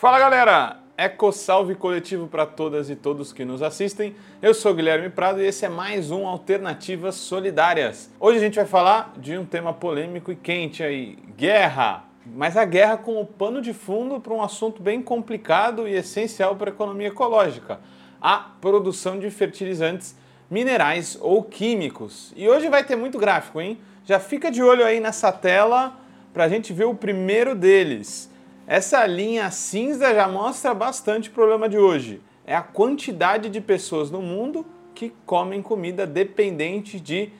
Fala galera! Eco Salve Coletivo para todas e todos que nos assistem. Eu sou Guilherme Prado e esse é mais um Alternativas Solidárias. Hoje a gente vai falar de um tema polêmico e quente aí, guerra. Mas a guerra como pano de fundo para um assunto bem complicado e essencial para a economia ecológica, a produção de fertilizantes minerais ou químicos. E hoje vai ter muito gráfico, hein? Já fica de olho aí nessa tela para a gente ver o primeiro deles. Essa linha cinza já mostra bastante o problema de hoje. É a quantidade de pessoas no mundo que comem comida dependente de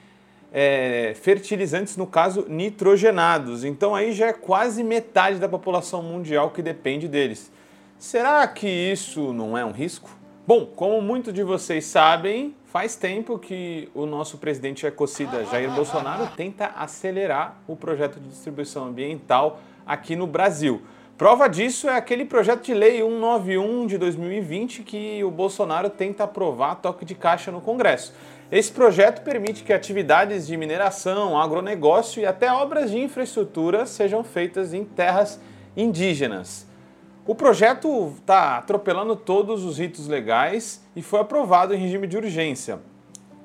é, fertilizantes, no caso nitrogenados. Então aí já é quase metade da população mundial que depende deles. Será que isso não é um risco? Bom, como muitos de vocês sabem, faz tempo que o nosso presidente ecocida Jair Bolsonaro tenta acelerar o projeto de distribuição ambiental aqui no Brasil. Prova disso é aquele projeto de lei 191 de 2020 que o Bolsonaro tenta aprovar toque de caixa no Congresso. Esse projeto permite que atividades de mineração, agronegócio e até obras de infraestrutura sejam feitas em terras indígenas. O projeto está atropelando todos os ritos legais e foi aprovado em regime de urgência.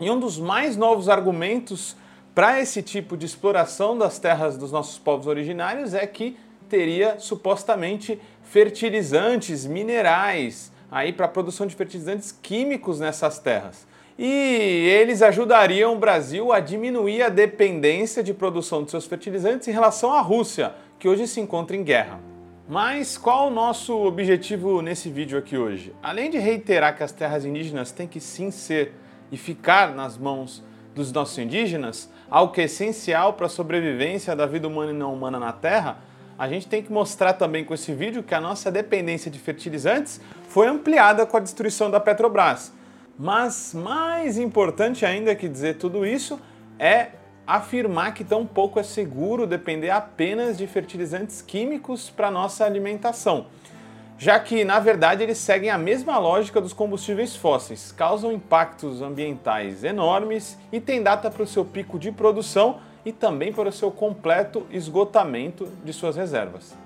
E um dos mais novos argumentos para esse tipo de exploração das terras dos nossos povos originários é que teria supostamente fertilizantes minerais aí para a produção de fertilizantes químicos nessas terras. E eles ajudariam o Brasil a diminuir a dependência de produção de seus fertilizantes em relação à Rússia, que hoje se encontra em guerra. Mas qual o nosso objetivo nesse vídeo aqui hoje? Além de reiterar que as terras indígenas têm que sim ser e ficar nas mãos dos nossos indígenas, algo que é essencial para a sobrevivência da vida humana e não humana na Terra, a gente tem que mostrar também com esse vídeo que a nossa dependência de fertilizantes foi ampliada com a destruição da Petrobras. Mas mais importante ainda que dizer tudo isso é afirmar que tão pouco é seguro depender apenas de fertilizantes químicos para nossa alimentação, já que na verdade eles seguem a mesma lógica dos combustíveis fósseis, causam impactos ambientais enormes e têm data para o seu pico de produção e também para o seu completo esgotamento de suas reservas.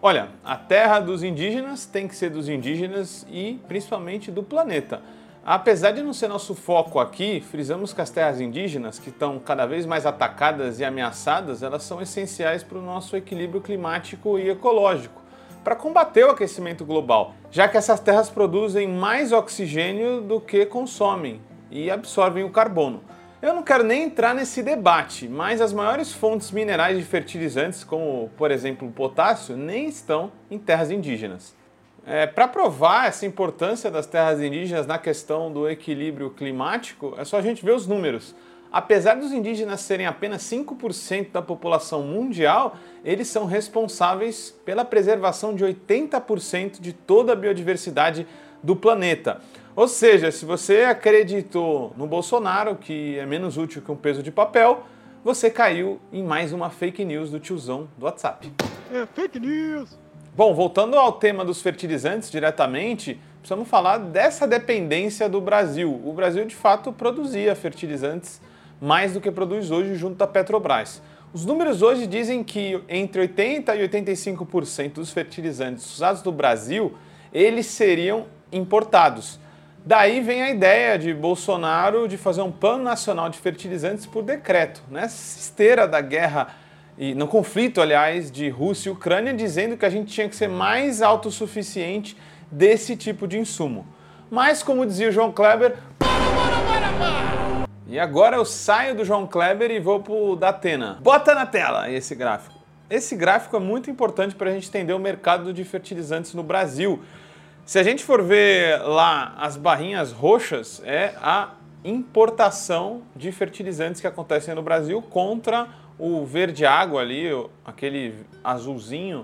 Olha, a terra dos indígenas tem que ser dos indígenas e principalmente do planeta. Apesar de não ser nosso foco aqui, frisamos que as terras indígenas, que estão cada vez mais atacadas e ameaçadas, elas são essenciais para o nosso equilíbrio climático e ecológico, para combater o aquecimento global, já que essas terras produzem mais oxigênio do que consomem e absorvem o carbono. Eu não quero nem entrar nesse debate, mas as maiores fontes minerais de fertilizantes, como por exemplo o potássio, nem estão em terras indígenas. É, Para provar essa importância das terras indígenas na questão do equilíbrio climático, é só a gente ver os números. Apesar dos indígenas serem apenas 5% da população mundial, eles são responsáveis pela preservação de 80% de toda a biodiversidade do planeta. Ou seja, se você acreditou no Bolsonaro, que é menos útil que um peso de papel, você caiu em mais uma fake news do tiozão do WhatsApp. É fake news! Bom, voltando ao tema dos fertilizantes diretamente, precisamos falar dessa dependência do Brasil. O Brasil, de fato, produzia fertilizantes mais do que produz hoje junto à Petrobras. Os números hoje dizem que entre 80% e 85% dos fertilizantes usados no Brasil, eles seriam importados. Daí vem a ideia de Bolsonaro de fazer um plano nacional de fertilizantes por decreto, nessa esteira da guerra e no conflito, aliás, de Rússia e Ucrânia, dizendo que a gente tinha que ser mais autossuficiente desse tipo de insumo. Mas, como dizia o João Kleber! E agora eu saio do João Kleber e vou pro Datena. Bota na tela esse gráfico. Esse gráfico é muito importante para a gente entender o mercado de fertilizantes no Brasil se a gente for ver lá as barrinhas roxas, é a importação de fertilizantes que acontecem no Brasil contra o verde água ali, aquele azulzinho,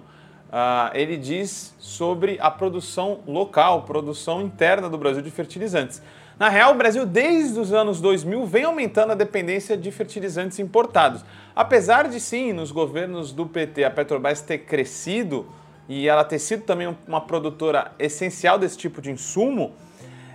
uh, ele diz sobre a produção local, produção interna do Brasil de fertilizantes. Na real, o Brasil, desde os anos 2000, vem aumentando a dependência de fertilizantes importados. Apesar de, sim, nos governos do PT, a Petrobras ter crescido e ela ter sido também uma produtora essencial desse tipo de insumo,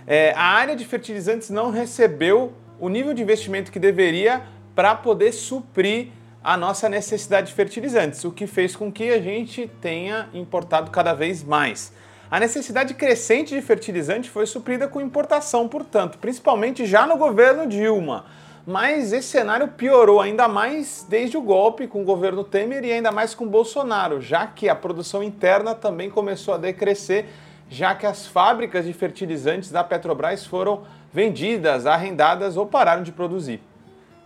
é, a área de fertilizantes não recebeu o nível de investimento que deveria para poder suprir a nossa necessidade de fertilizantes, o que fez com que a gente tenha importado cada vez mais. A necessidade crescente de fertilizante foi suprida com importação, portanto, principalmente já no governo Dilma. Mas esse cenário piorou ainda mais desde o golpe com o governo Temer e ainda mais com Bolsonaro, já que a produção interna também começou a decrescer, já que as fábricas de fertilizantes da Petrobras foram vendidas, arrendadas ou pararam de produzir.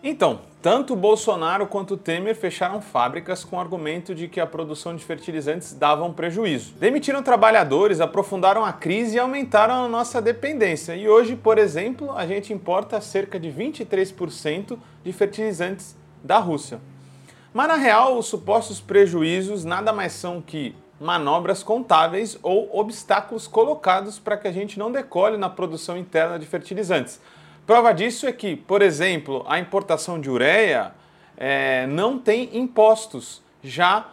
Então, tanto Bolsonaro quanto Temer fecharam fábricas com o argumento de que a produção de fertilizantes dava um prejuízo. Demitiram trabalhadores, aprofundaram a crise e aumentaram a nossa dependência. E hoje, por exemplo, a gente importa cerca de 23% de fertilizantes da Rússia. Mas na real, os supostos prejuízos nada mais são que manobras contábeis ou obstáculos colocados para que a gente não decole na produção interna de fertilizantes. Prova disso é que, por exemplo, a importação de ureia é, não tem impostos. Já,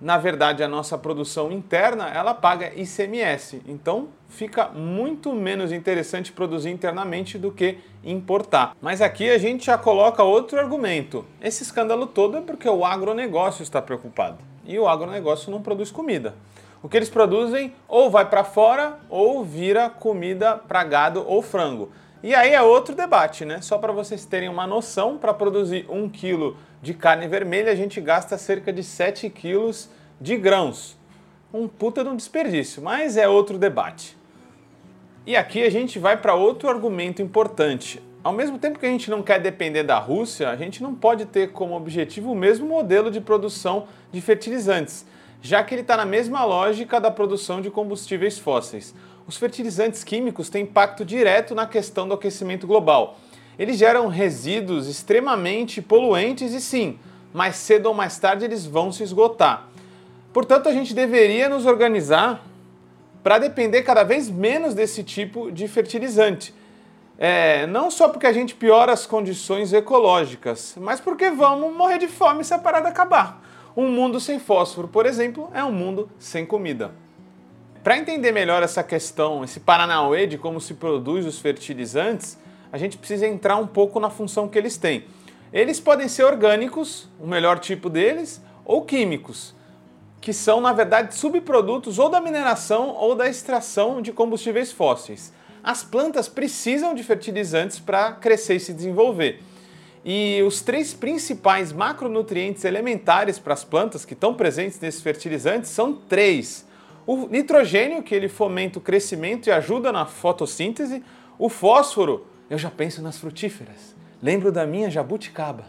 na verdade, a nossa produção interna ela paga ICMS. Então, fica muito menos interessante produzir internamente do que importar. Mas aqui a gente já coloca outro argumento. Esse escândalo todo é porque o agronegócio está preocupado. E o agronegócio não produz comida. O que eles produzem ou vai para fora ou vira comida para gado ou frango. E aí é outro debate, né? Só para vocês terem uma noção, para produzir um quilo de carne vermelha, a gente gasta cerca de 7 quilos de grãos. Um puta de um desperdício, mas é outro debate. E aqui a gente vai para outro argumento importante. Ao mesmo tempo que a gente não quer depender da Rússia, a gente não pode ter como objetivo o mesmo modelo de produção de fertilizantes, já que ele está na mesma lógica da produção de combustíveis fósseis os fertilizantes químicos têm impacto direto na questão do aquecimento global. Eles geram resíduos extremamente poluentes e sim, mais cedo ou mais tarde eles vão se esgotar. Portanto, a gente deveria nos organizar para depender cada vez menos desse tipo de fertilizante. É, não só porque a gente piora as condições ecológicas, mas porque vamos morrer de fome se a parada acabar. Um mundo sem fósforo, por exemplo, é um mundo sem comida. Para entender melhor essa questão, esse paranauê de como se produz os fertilizantes, a gente precisa entrar um pouco na função que eles têm. Eles podem ser orgânicos, o melhor tipo deles, ou químicos, que são, na verdade, subprodutos ou da mineração ou da extração de combustíveis fósseis. As plantas precisam de fertilizantes para crescer e se desenvolver. E os três principais macronutrientes elementares para as plantas que estão presentes nesses fertilizantes são três o nitrogênio, que ele fomenta o crescimento e ajuda na fotossíntese. O fósforo, eu já penso nas frutíferas. Lembro da minha jabuticaba.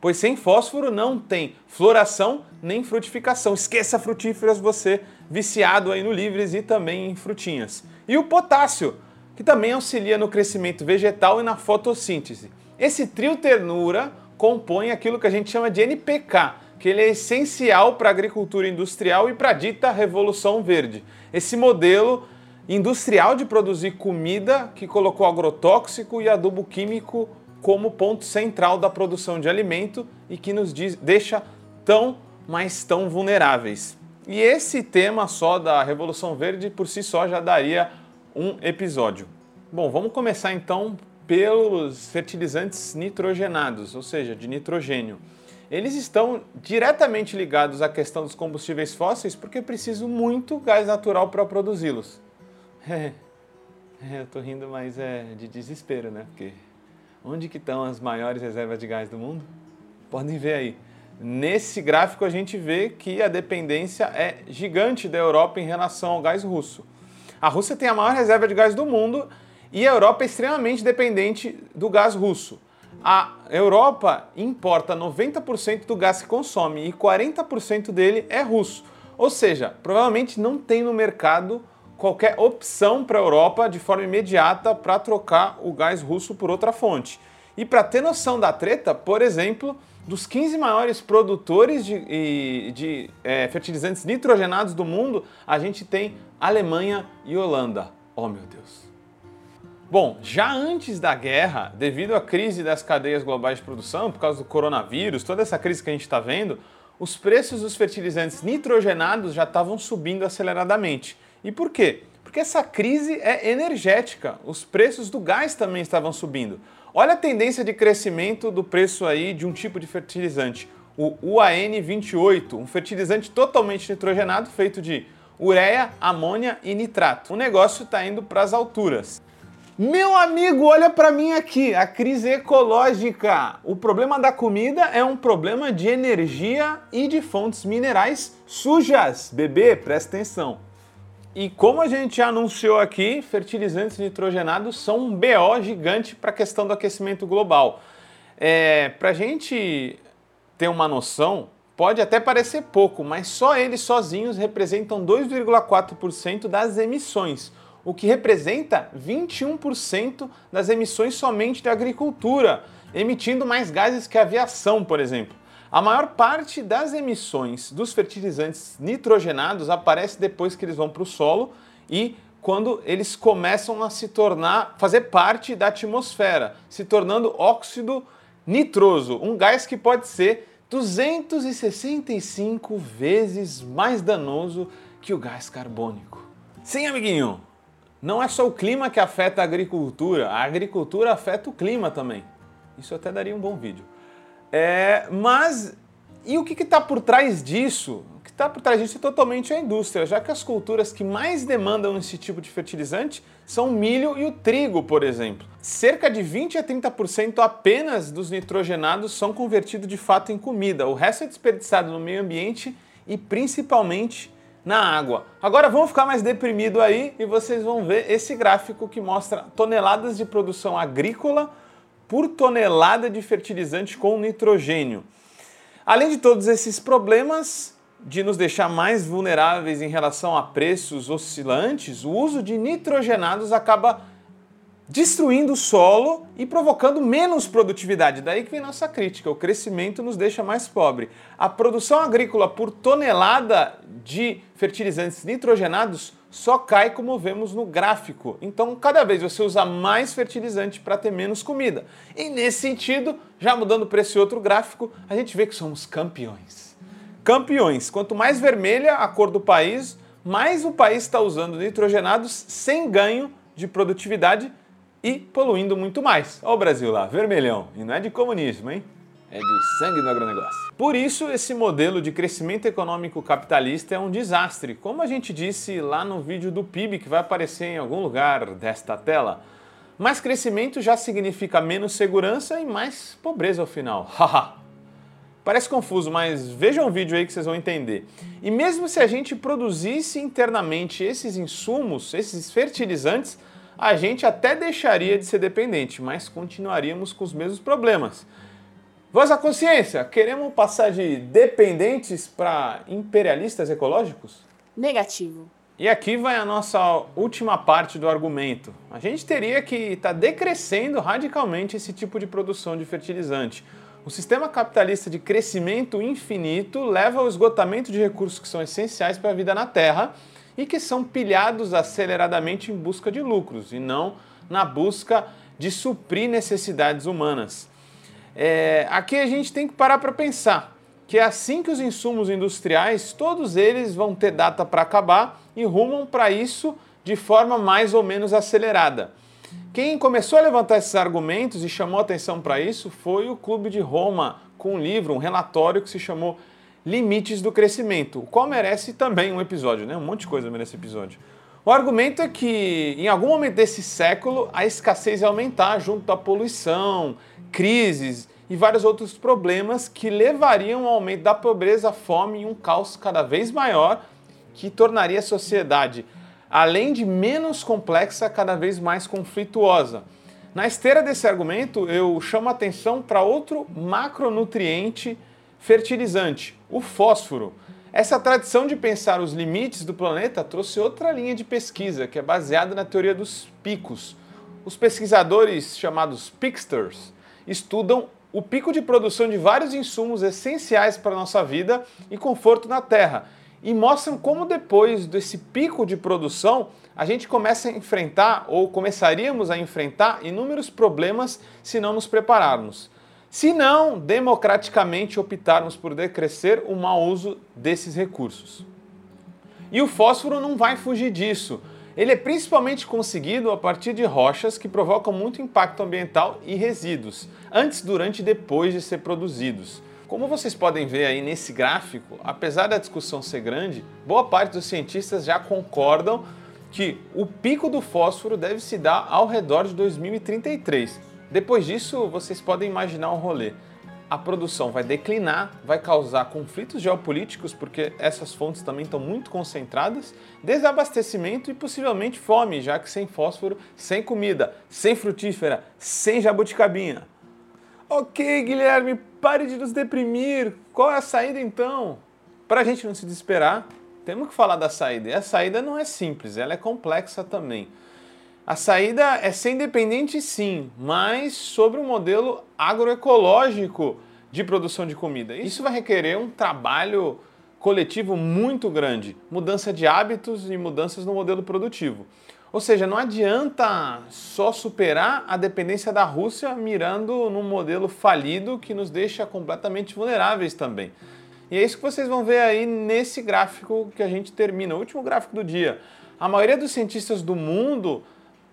Pois sem fósforo não tem floração nem frutificação. Esqueça frutíferas você viciado aí no livres e também em frutinhas. E o potássio, que também auxilia no crescimento vegetal e na fotossíntese. Esse trio ternura compõe aquilo que a gente chama de NPK, que ele é essencial para a agricultura industrial e para a dita Revolução Verde. Esse modelo industrial de produzir comida que colocou agrotóxico e adubo químico como ponto central da produção de alimento e que nos deixa tão, mas tão vulneráveis. E esse tema só da Revolução Verde por si só já daria um episódio. Bom, vamos começar então pelos fertilizantes nitrogenados, ou seja, de nitrogênio eles estão diretamente ligados à questão dos combustíveis fósseis porque preciso muito gás natural para produzi-los. É, eu estou rindo, mas é de desespero, né? Porque onde que estão as maiores reservas de gás do mundo? Podem ver aí. Nesse gráfico a gente vê que a dependência é gigante da Europa em relação ao gás russo. A Rússia tem a maior reserva de gás do mundo e a Europa é extremamente dependente do gás russo. A Europa importa 90% do gás que consome e 40% dele é russo. Ou seja, provavelmente não tem no mercado qualquer opção para a Europa de forma imediata para trocar o gás russo por outra fonte. E para ter noção da treta, por exemplo, dos 15 maiores produtores de, de, é, fertilizantes nitrogenados do mundo, a gente tem Alemanha e Holanda. Oh meu Deus! Bom, já antes da guerra, devido à crise das cadeias globais de produção, por causa do coronavírus, toda essa crise que a gente está vendo, os preços dos fertilizantes nitrogenados já estavam subindo aceleradamente. E por quê? Porque essa crise é energética, os preços do gás também estavam subindo. Olha a tendência de crescimento do preço aí de um tipo de fertilizante, o UAN28, um fertilizante totalmente nitrogenado feito de ureia, amônia e nitrato. O negócio está indo para as alturas. Meu amigo, olha para mim aqui, a crise ecológica. O problema da comida é um problema de energia e de fontes minerais sujas. Bebê, presta atenção. E como a gente anunciou aqui, fertilizantes nitrogenados são um BO gigante para a questão do aquecimento global. É, para a gente ter uma noção, pode até parecer pouco, mas só eles sozinhos representam 2,4% das emissões o que representa 21% das emissões somente da agricultura, emitindo mais gases que a aviação, por exemplo. A maior parte das emissões dos fertilizantes nitrogenados aparece depois que eles vão para o solo e quando eles começam a se tornar, fazer parte da atmosfera, se tornando óxido nitroso, um gás que pode ser 265 vezes mais danoso que o gás carbônico. Sim, amiguinho, não é só o clima que afeta a agricultura, a agricultura afeta o clima também. Isso até daria um bom vídeo. É, mas e o que está por trás disso? O que está por trás disso é totalmente a indústria, já que as culturas que mais demandam esse tipo de fertilizante são o milho e o trigo, por exemplo. Cerca de 20 a 30% apenas dos nitrogenados são convertidos de fato em comida. O resto é desperdiçado no meio ambiente e principalmente na água. Agora vamos ficar mais deprimido aí e vocês vão ver esse gráfico que mostra toneladas de produção agrícola por tonelada de fertilizante com nitrogênio. Além de todos esses problemas de nos deixar mais vulneráveis em relação a preços oscilantes, o uso de nitrogenados acaba destruindo o solo e provocando menos produtividade. Daí que vem nossa crítica: o crescimento nos deixa mais pobre. A produção agrícola por tonelada de fertilizantes nitrogenados só cai como vemos no gráfico. Então, cada vez você usa mais fertilizante para ter menos comida. E nesse sentido, já mudando para esse outro gráfico, a gente vê que somos campeões. Campeões. Quanto mais vermelha a cor do país, mais o país está usando nitrogenados sem ganho de produtividade e poluindo muito mais. Olha o Brasil lá, vermelhão. E não é de comunismo, hein? É de sangue no agronegócio. Por isso, esse modelo de crescimento econômico capitalista é um desastre, como a gente disse lá no vídeo do PIB que vai aparecer em algum lugar desta tela. Mais crescimento já significa menos segurança e mais pobreza ao final. Haha! Parece confuso, mas vejam o vídeo aí que vocês vão entender. E mesmo se a gente produzisse internamente esses insumos, esses fertilizantes, a gente até deixaria de ser dependente, mas continuaríamos com os mesmos problemas. Voz à consciência, queremos passar de dependentes para imperialistas ecológicos? Negativo. E aqui vai a nossa última parte do argumento. A gente teria que estar tá decrescendo radicalmente esse tipo de produção de fertilizante. O sistema capitalista de crescimento infinito leva ao esgotamento de recursos que são essenciais para a vida na Terra e que são pilhados aceleradamente em busca de lucros e não na busca de suprir necessidades humanas. É, aqui a gente tem que parar para pensar que é assim que os insumos industriais, todos eles vão ter data para acabar e rumam para isso de forma mais ou menos acelerada. Quem começou a levantar esses argumentos e chamou atenção para isso foi o Clube de Roma, com um livro, um relatório que se chamou limites do crescimento, o qual merece também um episódio, né? Um monte de coisa merece episódio. O argumento é que em algum momento desse século a escassez ia aumentar junto à poluição, crises e vários outros problemas que levariam ao aumento da pobreza, fome e um caos cada vez maior que tornaria a sociedade, além de menos complexa, cada vez mais conflituosa. Na esteira desse argumento, eu chamo a atenção para outro macronutriente fertilizante, o fósforo. Essa tradição de pensar os limites do planeta trouxe outra linha de pesquisa que é baseada na teoria dos picos. Os pesquisadores chamados Pixters estudam o pico de produção de vários insumos essenciais para a nossa vida e conforto na Terra e mostram como depois desse pico de produção a gente começa a enfrentar ou começaríamos a enfrentar inúmeros problemas se não nos prepararmos se não democraticamente optarmos por decrescer o mau uso desses recursos. E o fósforo não vai fugir disso. Ele é principalmente conseguido a partir de rochas que provocam muito impacto ambiental e resíduos, antes, durante e depois de ser produzidos. Como vocês podem ver aí nesse gráfico, apesar da discussão ser grande, boa parte dos cientistas já concordam que o pico do fósforo deve se dar ao redor de 2033. Depois disso, vocês podem imaginar um rolê. A produção vai declinar, vai causar conflitos geopolíticos, porque essas fontes também estão muito concentradas, desabastecimento e possivelmente fome, já que sem fósforo, sem comida, sem frutífera, sem jabuticabinha. Ok, Guilherme, pare de nos deprimir. Qual é a saída então? Para a gente não se desesperar, temos que falar da saída. E a saída não é simples, ela é complexa também. A saída é ser independente, sim, mas sobre um modelo agroecológico de produção de comida. Isso vai requerer um trabalho coletivo muito grande, mudança de hábitos e mudanças no modelo produtivo. Ou seja, não adianta só superar a dependência da Rússia mirando num modelo falido que nos deixa completamente vulneráveis também. E é isso que vocês vão ver aí nesse gráfico que a gente termina, o último gráfico do dia. A maioria dos cientistas do mundo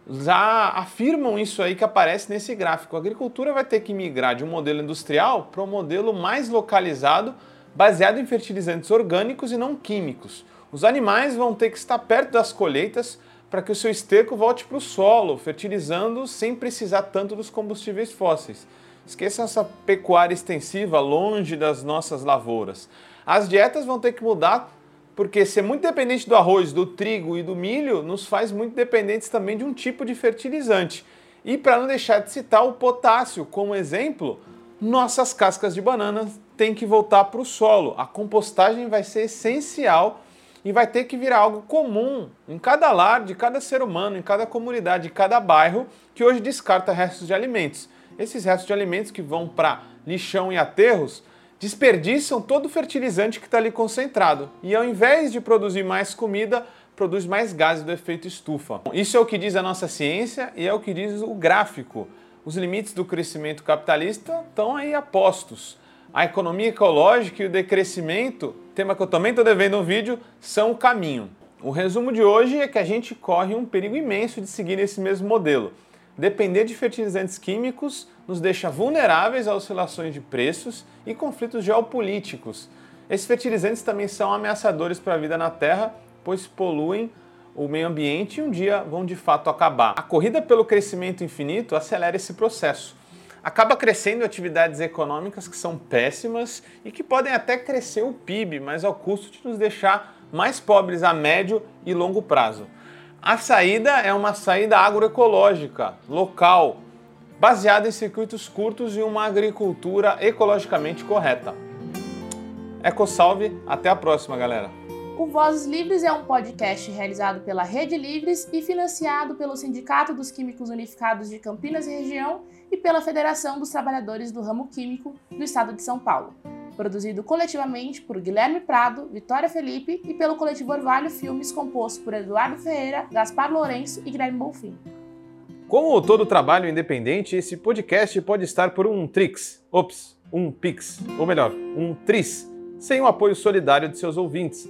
já afirmam isso aí que aparece nesse gráfico. A agricultura vai ter que migrar de um modelo industrial para um modelo mais localizado, baseado em fertilizantes orgânicos e não químicos. Os animais vão ter que estar perto das colheitas para que o seu esterco volte para o solo, fertilizando sem precisar tanto dos combustíveis fósseis. Esqueçam essa pecuária extensiva longe das nossas lavouras. As dietas vão ter que mudar porque ser muito dependente do arroz, do trigo e do milho nos faz muito dependentes também de um tipo de fertilizante. E para não deixar de citar o potássio como exemplo, nossas cascas de banana têm que voltar para o solo. A compostagem vai ser essencial e vai ter que virar algo comum em cada lar, de cada ser humano, em cada comunidade, em cada bairro que hoje descarta restos de alimentos esses restos de alimentos que vão para lixão e aterros desperdiçam todo o fertilizante que está ali concentrado. E ao invés de produzir mais comida, produz mais gases do efeito estufa. Isso é o que diz a nossa ciência e é o que diz o gráfico. Os limites do crescimento capitalista estão aí apostos. A economia ecológica e o decrescimento, tema que eu também estou devendo um vídeo, são o caminho. O resumo de hoje é que a gente corre um perigo imenso de seguir esse mesmo modelo depender de fertilizantes químicos nos deixa vulneráveis a oscilações de preços e conflitos geopolíticos. Esses fertilizantes também são ameaçadores para a vida na Terra, pois poluem o meio ambiente e um dia vão de fato acabar. A corrida pelo crescimento infinito acelera esse processo. Acaba crescendo atividades econômicas que são péssimas e que podem até crescer o PIB, mas ao custo de nos deixar mais pobres a médio e longo prazo. A saída é uma saída agroecológica, local, baseada em circuitos curtos e uma agricultura ecologicamente correta. EcoSalve, até a próxima, galera! O Vozes Livres é um podcast realizado pela Rede Livres e financiado pelo Sindicato dos Químicos Unificados de Campinas e Região e pela Federação dos Trabalhadores do Ramo Químico do Estado de São Paulo produzido coletivamente por Guilherme Prado, Vitória Felipe e pelo coletivo Orvalho Filmes, composto por Eduardo Ferreira, Gaspar Lourenço e Guilherme Bonfim. Como todo trabalho independente, esse podcast pode estar por um Trix, ops, um Pix, ou melhor, um Tris, sem o apoio solidário de seus ouvintes.